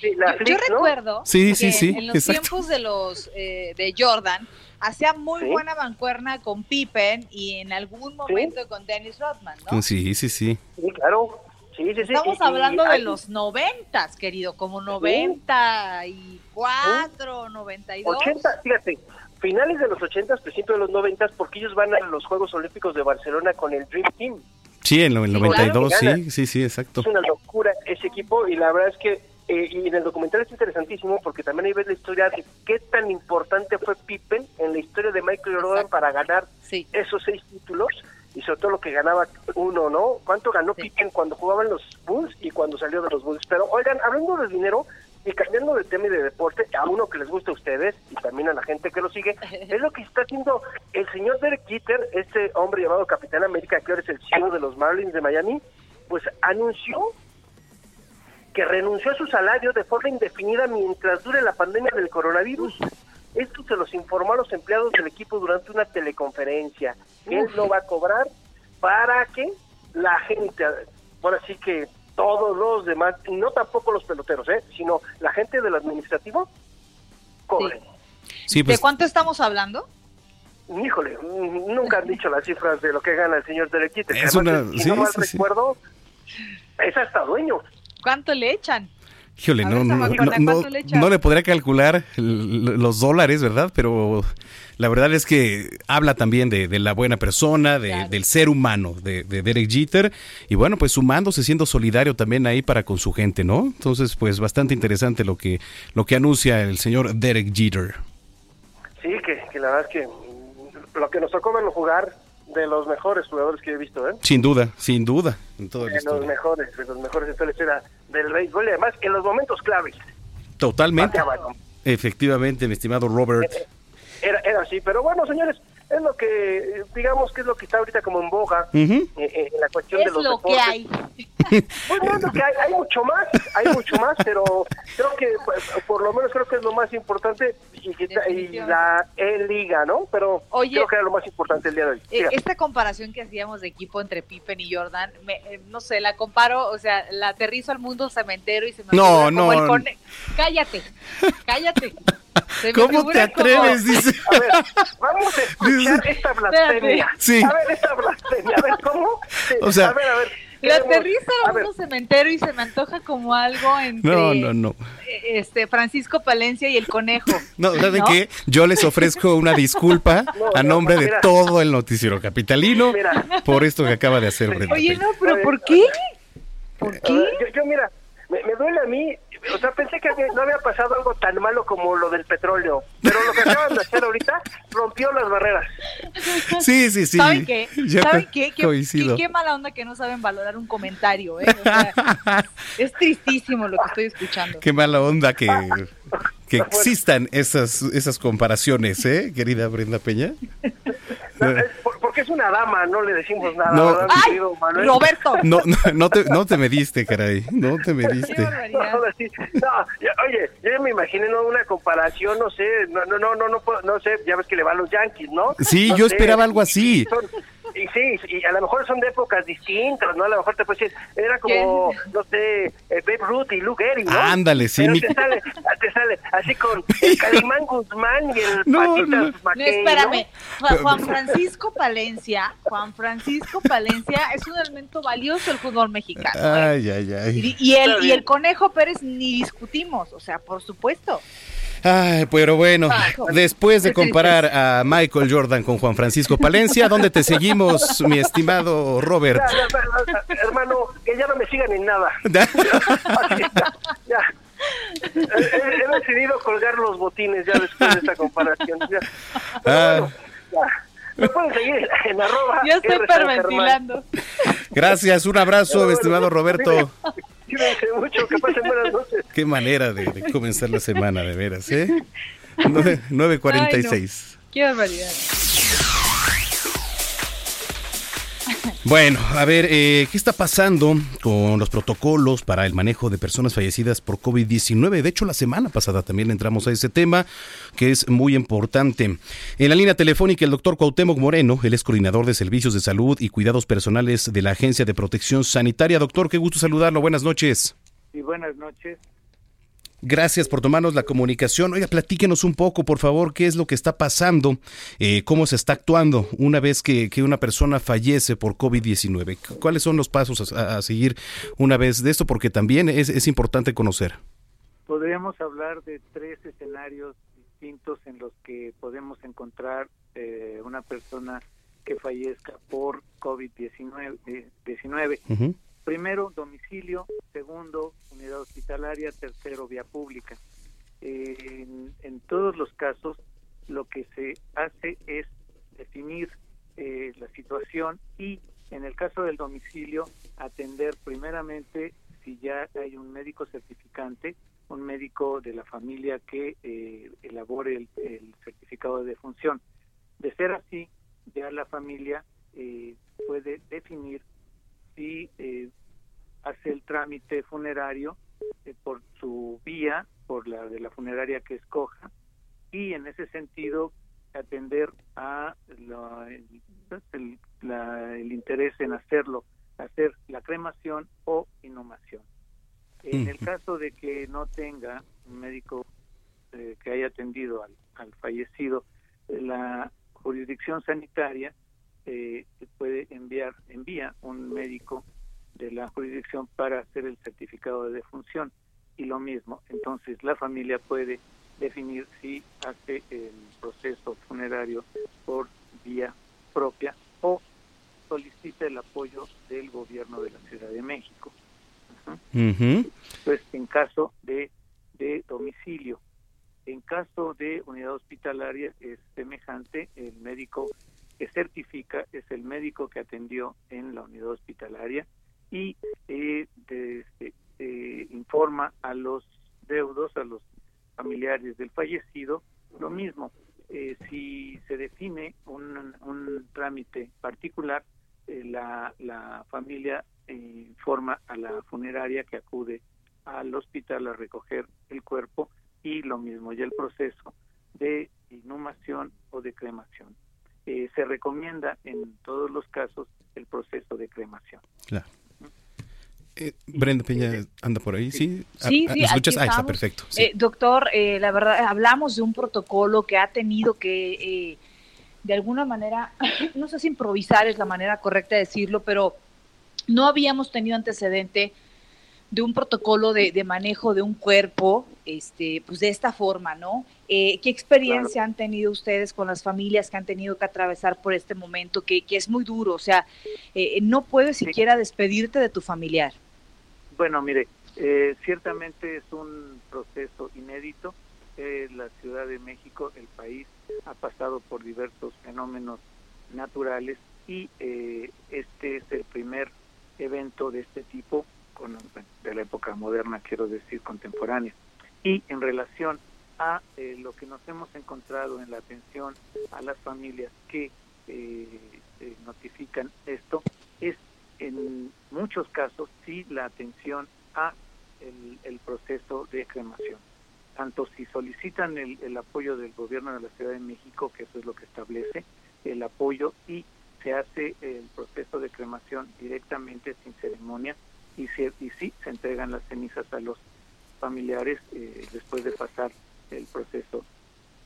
Sí, la Yo, Flix, yo ¿no? recuerdo Sí, que sí, sí, en los exacto. tiempos de los eh, de Jordan hacía muy Sí. buena mancuerna con Pippen y en algún momento con Dennis Rodman, ¿no? Sí, sí, sí. Sí, claro. Sí, sí, sí. Estamos Y- y hablando de hay- los noventas, querido, como 94, 92. 80, fíjate, finales de los 80, principios de los 90, porque ellos van a los Juegos Olímpicos de Barcelona con el Dream Team. Sí, en el Sí, 92, claro que gana. sí, sí, sí, exacto. Es una locura ese equipo y la verdad es que eh, y en el documental es interesantísimo porque también ahí ves la historia de qué tan importante fue Pippen en la historia de Michael Jordan para ganar esos seis títulos y sobre todo lo que ganaba uno, ¿no? ¿Cuánto ganó Pippen cuando jugaban los Bulls y cuando salió de los Bulls? Pero oigan, hablando de dinero y cambiando de tema y de deporte, a uno que les gusta a ustedes y también a la gente que lo sigue, *laughs* es lo que está haciendo el señor Derek Jeter, este hombre llamado Capitán América, que ahora es el CEO de los Marlins de Miami, pues anunció que renunció a su salario de forma indefinida mientras dure la pandemia del coronavirus. Esto se los informó a los empleados del equipo durante una teleconferencia. Que él no va a cobrar para que la gente, bueno, así que todos los demás, y no tampoco los peloteros, ¿eh? sino la gente del administrativo, cobren. Sí, ¿De pues cuánto estamos hablando? Híjole, nunca han dicho las cifras de lo que gana el señor Jeter. Es Además, una- si sí, no mal sí, sí. recuerdo, es hasta dueño. ¿Cuánto le echan? Híjole, no, no, no, ¿cuánto no, le echas? no le podría calcular los dólares, ¿verdad? Pero la verdad es que habla también de, de la buena persona, de- del ser humano, de, de Derek Jeter, y bueno, pues sumándose, siendo solidario también ahí para con su gente, ¿no? Entonces, pues bastante interesante lo que, lo que anuncia el señor Derek Jeter. Sí, que, que la verdad es que lo que nos tocó verlo jugar de los mejores jugadores que he visto, ¿eh? Sin duda, sin duda, en toda la De los mejores, de los mejores en toda la historia del béisbol y además en los momentos claves. Totalmente. Efectivamente, mi estimado Robert. Era, era así, pero bueno, señores, es lo que, eh, digamos que es lo que está ahorita como en boga Ujú. eh, eh, en la cuestión Es de los lo que deportes. hay. Pues no, es lo que hay, hay mucho más, hay mucho más, pero creo que pues, por lo menos creo que es lo más importante y, que y la E-Liga, ¿no? Pero Oye. creo que era lo más importante el día de hoy. Eh, Siga. esta comparación que hacíamos de equipo entre Pippen y Jordan, me- eh, no sé, la comparo, o sea, la aterrizo al mundo cementero y se me No, figura como no. el cone- Cállate, cállate. ¿Cómo te como- atreves? *laughs* Dice. A ver, vamos a escuchar esta blasfemia. Sí. A ver, esta blasfemia. A ver, ¿cómo? Sí, O sea- a ver, a ver. La aterriza a mundo cementero y se me antoja como algo entre No, no, no. eh, este Francisco Palencia y el conejo. No, ¿saben ¿No? qué? Yo les ofrezco una disculpa *laughs* a nombre de mira. todo el noticiero capitalino Mira. por esto que acaba de hacer Brenda Oye, no, pero ¿por qué? ¿Por qué? ver, yo, yo, mira, me, me duele a mí. O sea, pensé que había- no había pasado algo tan malo como lo del petróleo. Pero lo que acaban de hacer ahorita rompió las barreras. Sí, sí, sí. ¿Saben qué? *laughs* ¿Saben qué? Qué, coincido. qué- qué mala onda que no saben valorar un comentario, ¿eh? O sea, *laughs* es tristísimo lo que estoy escuchando. Qué mala onda que, que *laughs* existan esas, esas comparaciones, ¿eh, querida Brenda Peña? No, es por- porque es una dama, no le decimos nada. No. ¿verdad, mi ¡Ay, querido Manuel? Roberto! *laughs* No, no, no te, no te mediste, caray. No te mediste. *laughs* Sí. No, ya- oye, yo me imaginé ¿no? una comparación, no sé, no, no, no, no, no, puedo- no sé, ya ves que le van los Yankees, ¿no? Sí, No yo sé, esperaba algo así. son- y sí, y a lo mejor son de épocas distintas, ¿no? A lo mejor te puedes decir, era como, no sé, eh, Babe Ruth y Lou Gehrig, ¿no? Ándale, sí, mi- te sale, sale así con el Calimán Guzmán y el *laughs* No, Patitas no. No, espérame. ¿no? Juan- Juan Francisco Palencia, Juan Francisco Palencia es un elemento valioso del fútbol mexicano. ¿eh? Ay, ay, ay. Y, y el, y el Conejo Pérez ni discutimos, o sea, por supuesto. Ay, pero bueno, Ay, después de comparar a Michael Jordan con Juan Francisco Palencia, ¿dónde te seguimos, *laughs* mi estimado Robert? Ya, ya, ya, hermano, que ya no me sigan en nada. *laughs* ya. He, he- he decidido colgar los botines ya después de esta comparación. Ya. Ah, Ya. Me pueden seguir en arroba. Yo estoy hiperventilando. Gracias, un abrazo, estimado Roberto. Cuídense mucho, que pasen buenas noches. Qué manera de, de comenzar la semana, de veras, ¿eh? 9.46. Qué barbaridad. Bueno, a ver, eh, ¿qué está pasando con los protocolos para el manejo de personas fallecidas por COVID-19? De hecho, la semana pasada también entramos a ese tema, que es muy importante. En la línea telefónica, el doctor Cuauhtémoc Moreno, él es coordinador de servicios de salud y cuidados personales de la Agencia de Protección Sanitaria. Doctor, qué gusto saludarlo. Buenas noches. Y buenas noches. Gracias por tomarnos la comunicación. Oiga, platíquenos un poco, por favor, qué es lo que está pasando, eh, cómo se está actuando una vez que, que una persona fallece por COVID-19. ¿Cuáles son los pasos a, a, seguir una vez de esto? Porque también es, es importante conocer. Podríamos hablar de tres escenarios distintos en los que podemos encontrar eh, una persona que fallezca por COVID-19. Eh, 19. Uh -huh. Primero, domicilio. Segundo, unidad hospitalaria. Tercero, vía pública. En, en, todos los casos, lo que se hace es definir eh, la situación y, en el caso del domicilio, atender primeramente si ya hay un médico certificante, un médico de la familia que eh, elabore el, el, certificado de defunción. De ser así, ya la familia eh, puede definir si eh, hace el trámite funerario eh, por su vía, por la de la funeraria que escoja, y en ese sentido atender a la, el, la, el, interés en hacerlo, hacer la cremación o inhumación. En el caso de que no tenga un médico eh, que haya atendido al, al fallecido, la jurisdicción sanitaria eh, puede enviar envía un médico de la jurisdicción para hacer el certificado de defunción y lo mismo entonces la familia puede definir si hace el proceso funerario por vía propia o solicita el apoyo del gobierno de la Ciudad de México uh -huh. pues en caso de, de domicilio en caso de unidad hospitalaria es semejante el médico que certifica es el médico que atendió en la unidad hospitalaria y eh, de, de, informa a los deudos, a los familiares del fallecido, lo mismo. Eh, si se define un, un trámite particular, eh, la, la, familia informa a la funeraria que acude al hospital a recoger el cuerpo y lo mismo, ya el proceso de inhumación o de cremación eh, se recomienda en todos los casos el proceso de cremación. Claro. Eh, Brenda Peña anda por ahí, ¿sí? Sí, sí, escuchas? Ah, está perfecto. Sí. Eh, doctor, eh, la verdad, hablamos de un protocolo que ha tenido que, eh, de alguna manera, *laughs* no sé si improvisar es la manera correcta de decirlo, pero no habíamos tenido antecedente de un protocolo de, de, manejo de un cuerpo, este, pues de esta forma, ¿no? Eh, ¿Qué experiencia claro. han tenido ustedes con las familias que han tenido que atravesar por este momento, que, que es muy duro? O sea, eh, no puedes siquiera despedirte de tu familiar. Bueno, mire, eh, ciertamente es un proceso inédito. la Ciudad de México, el país, ha pasado por diversos fenómenos naturales y eh, este es el primer evento de este tipo con, de la época moderna, quiero decir, contemporánea. Y en relación a eh, lo que nos hemos encontrado en la atención a las familias que eh, eh, notifican esto, es en muchos casos sí la atención a el, proceso de cremación. Tanto si solicitan el apoyo del gobierno de la Ciudad de México, que eso es lo que establece, el apoyo y se hace el proceso de cremación directamente sin ceremonia y, se, y sí se entregan las cenizas a los familiares eh, después de pasar el proceso.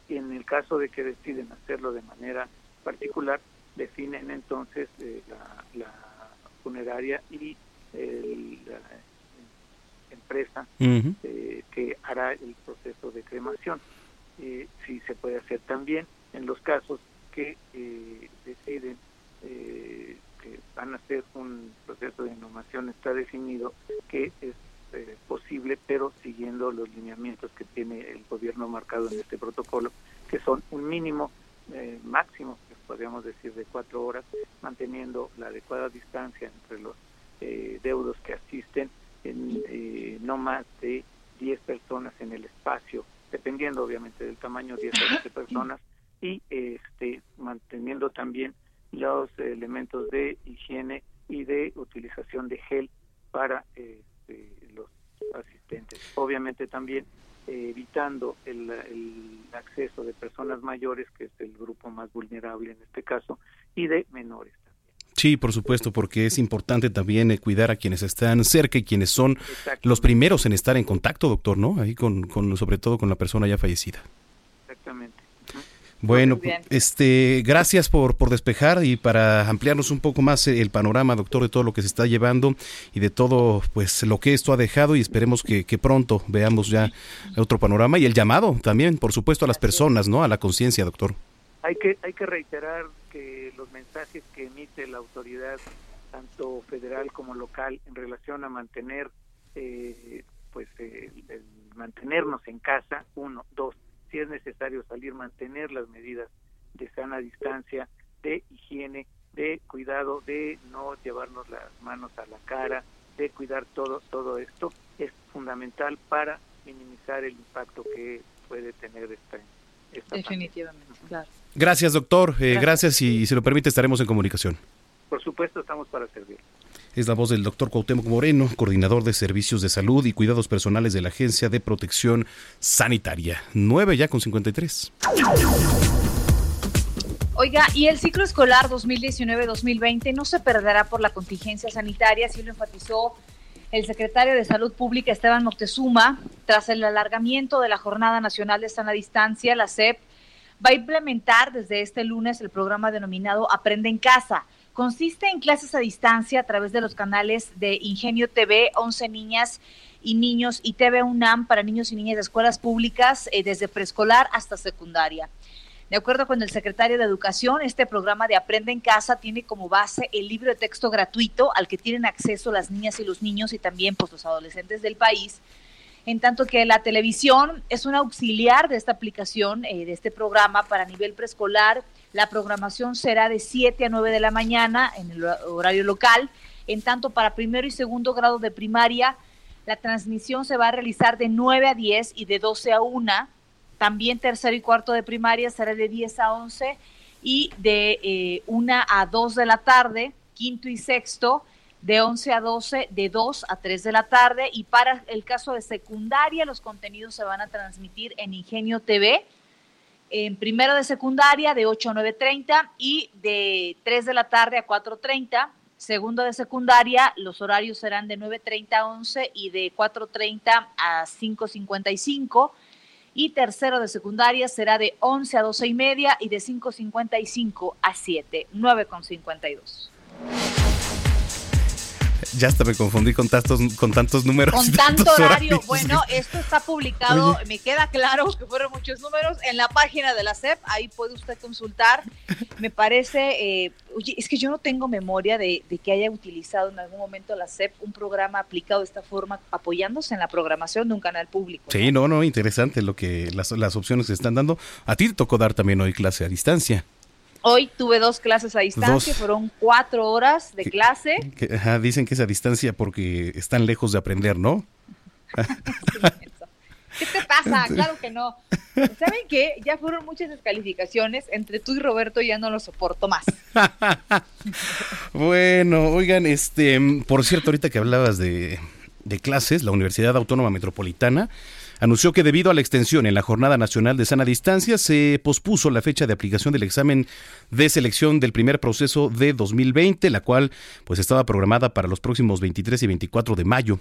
Y en el caso de que deciden hacerlo de manera particular, definen entonces eh, la, la, funeraria y el, la empresa uh -huh. eh, que hará el proceso de cremación. Eh, si se puede hacer también en los casos que eh, deciden eh, que van a hacer un proceso de innovación está definido que es eh, posible, pero siguiendo los lineamientos que tiene el gobierno marcado en este protocolo, que son un mínimo eh, máximo, podríamos decir de cuatro horas, manteniendo la adecuada distancia entre los eh, deudos que asisten, en eh, no más de 10 personas en el espacio, dependiendo obviamente del tamaño, 10 o 20 *coughs* personas, y este manteniendo también los elementos de higiene y de utilización de gel para este, los asistentes. Obviamente también eh, evitando el, el, acceso de personas mayores, que es el grupo más vulnerable en este caso, y de menores. Sí, por supuesto, porque es importante también eh, cuidar a quienes están cerca y quienes son los primeros en estar en contacto, doctor, ¿no? Ahí con, con sobre todo con la persona ya fallecida. Exactamente. Bueno, este, gracias por, por despejar y para ampliarnos un poco más el panorama, doctor, de todo lo que se está llevando y de todo, pues, lo que esto ha dejado y esperemos que, que pronto veamos ya otro panorama y el llamado también, por supuesto, a las personas, ¿no? A la conciencia, doctor. Hay que, hay que reiterar que los mensajes que emite la autoridad, tanto federal como local, en relación a mantener, eh, pues, el mantenernos en casa, uno, dos, si es necesario salir, mantener las medidas de sana distancia, de higiene, de cuidado, de no llevarnos las manos a la cara, de cuidar todo, todo esto, es fundamental para minimizar el impacto que puede tener esta, esta Definitivamente, claro. Gracias, doctor. Eh, gracias. gracias y, si lo permite, estaremos en comunicación. Por supuesto, estamos para servir. Es la voz del doctor Cuauhtémoc Moreno, coordinador de servicios de salud y cuidados personales de la Agencia de Protección Sanitaria. 9 ya con 53. Oiga, y el ciclo escolar 2019-2020 no se perderá por la contingencia sanitaria, así lo enfatizó el secretario de Salud Pública Esteban Moctezuma. Tras el alargamiento de la Jornada Nacional de Sana Distancia, la SEP va a implementar desde este lunes el programa denominado Aprende en Casa Consiste en clases a distancia a través de los canales de Ingenio TV, 11 niñas y niños y TV UNAM para niños y niñas de escuelas públicas eh, desde preescolar hasta secundaria. De acuerdo con el secretario de Educación, este programa de Aprende en Casa tiene como base el libro de texto gratuito al que tienen acceso las niñas y los niños y también pues, los adolescentes del país, en tanto que la televisión es un auxiliar de esta aplicación, eh, de este programa para nivel preescolar, la programación será de 7 a 9 de la mañana en el horario local. En tanto, para primero y segundo grado de primaria, la transmisión se va a realizar de 9 a 10 y de 12 a 1. También tercero y cuarto de primaria será de 10 a 11 y de eh, 1 a 2 de la tarde. Quinto y sexto de 11 a 12, de 2 a 3 de la tarde. Y para el caso de secundaria, los contenidos se van a transmitir en Ingenio TV en primero de secundaria de 8 a 9.30 y de 3 de la tarde a 4.30. Segundo de secundaria, los horarios serán de 9.30 a 11 y de 4.30 a 5.55. Y tercero de secundaria será de 11 a 12 y media y de 5.55 a 7, 9.52. *laughs* Ya hasta me confundí con tantos, con tantos números. Con tanto horario. Bueno, esto está publicado, me queda claro que fueron muchos números en la página de la SEP, ahí puede usted consultar. Me parece, eh, oye, es que yo no tengo memoria de, de, que haya utilizado en algún momento la SEP un programa aplicado de esta forma, apoyándose en la programación de un canal público. ¿no? Sí, no, no, interesante lo que las, las opciones que están dando. A ti te tocó dar también hoy clase a distancia. Hoy tuve dos clases a distancia, dos. fueron cuatro horas de clase. Que, ajá, dicen que es a distancia porque están lejos de aprender, ¿no? *laughs* ¿Qué te pasa? Claro que no. ¿Saben qué? Ya fueron muchas descalificaciones. Entre tú y Roberto ya no lo soporto más. *laughs* bueno, oigan, este, por cierto, ahorita que hablabas de, de clases, la Universidad Autónoma Metropolitana anunció que debido a la extensión en la Jornada Nacional de Sana Distancia se pospuso la fecha de aplicación del examen de selección del primer proceso de 2020, la cual pues estaba programada para los próximos 23 y 24 de mayo.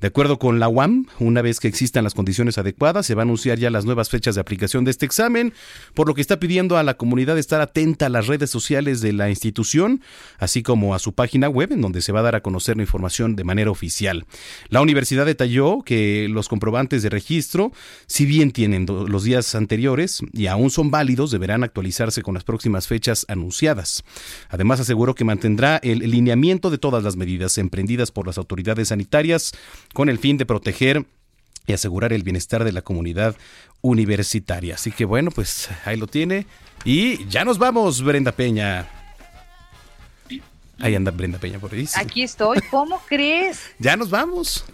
De acuerdo con la UAM, una vez que existan las condiciones adecuadas, se va a anunciar ya las nuevas fechas de aplicación de este examen, por lo que está pidiendo a la comunidad estar atenta a las redes sociales de la institución, así como a su página web, en donde se va a dar a conocer la información de manera oficial. La universidad detalló que los comprobantes de registro registro, si bien tienen los días anteriores y aún son válidos, deberán actualizarse con las próximas fechas anunciadas. Además, aseguró que mantendrá el lineamiento de todas las medidas emprendidas por las autoridades sanitarias con el fin de proteger y asegurar el bienestar de la comunidad universitaria. Así que bueno, pues ahí lo tiene. Y ya nos vamos, Brenda Peña. Ahí anda Brenda Peña por ahí. sí. Aquí estoy. ¿Cómo crees? Ya nos vamos.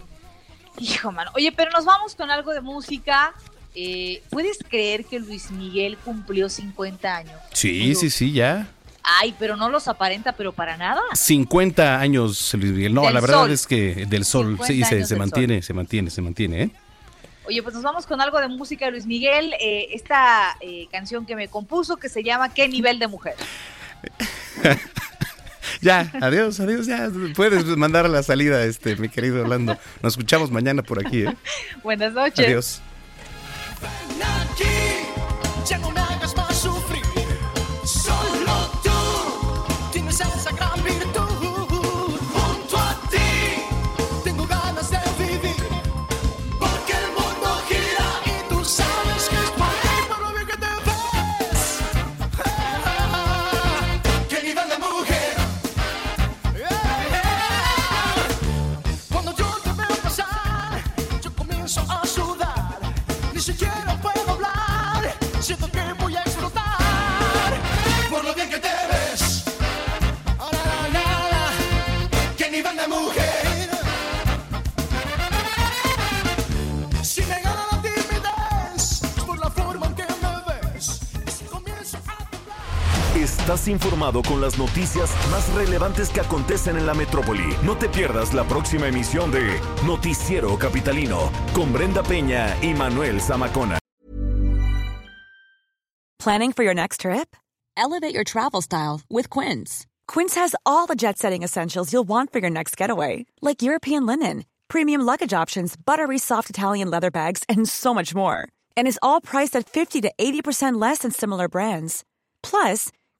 Hijo, mano. Oye, pero nos vamos con algo de música. Eh, ¿Puedes creer que Luis Miguel cumplió 50 años? Sí, sí, sí, ya. Ay, pero no los aparenta, pero para nada. 50 años, Luis Miguel. No, Del la verdad sol. es que del sol, 50 sí, se, se mantiene, se mantiene, se mantiene, ¿eh? Oye, pues nos vamos con algo de música de Luis Miguel. eh, esta eh, canción que me compuso que se llama ¿Qué nivel de mujer? *laughs* Ya, adiós, adiós, ya. Puedes mandar a la salida, este, mi querido Orlando. Nos escuchamos mañana por aquí, ¿eh? Buenas noches. Adiós. Informado con las noticias más relevantes que acontecen en la metrópoli. No te pierdas la próxima emisión de Noticiero Capitalino con Brenda Peña y Manuel Zamacona. Planning for your next trip? Elevate your travel style with Quince. Quince has all the jet setting essentials you'll want for your next getaway, like European linen, premium luggage options, buttery soft Italian leather bags, and so much more. And is all priced at 50 to 80% less than similar brands. Plus,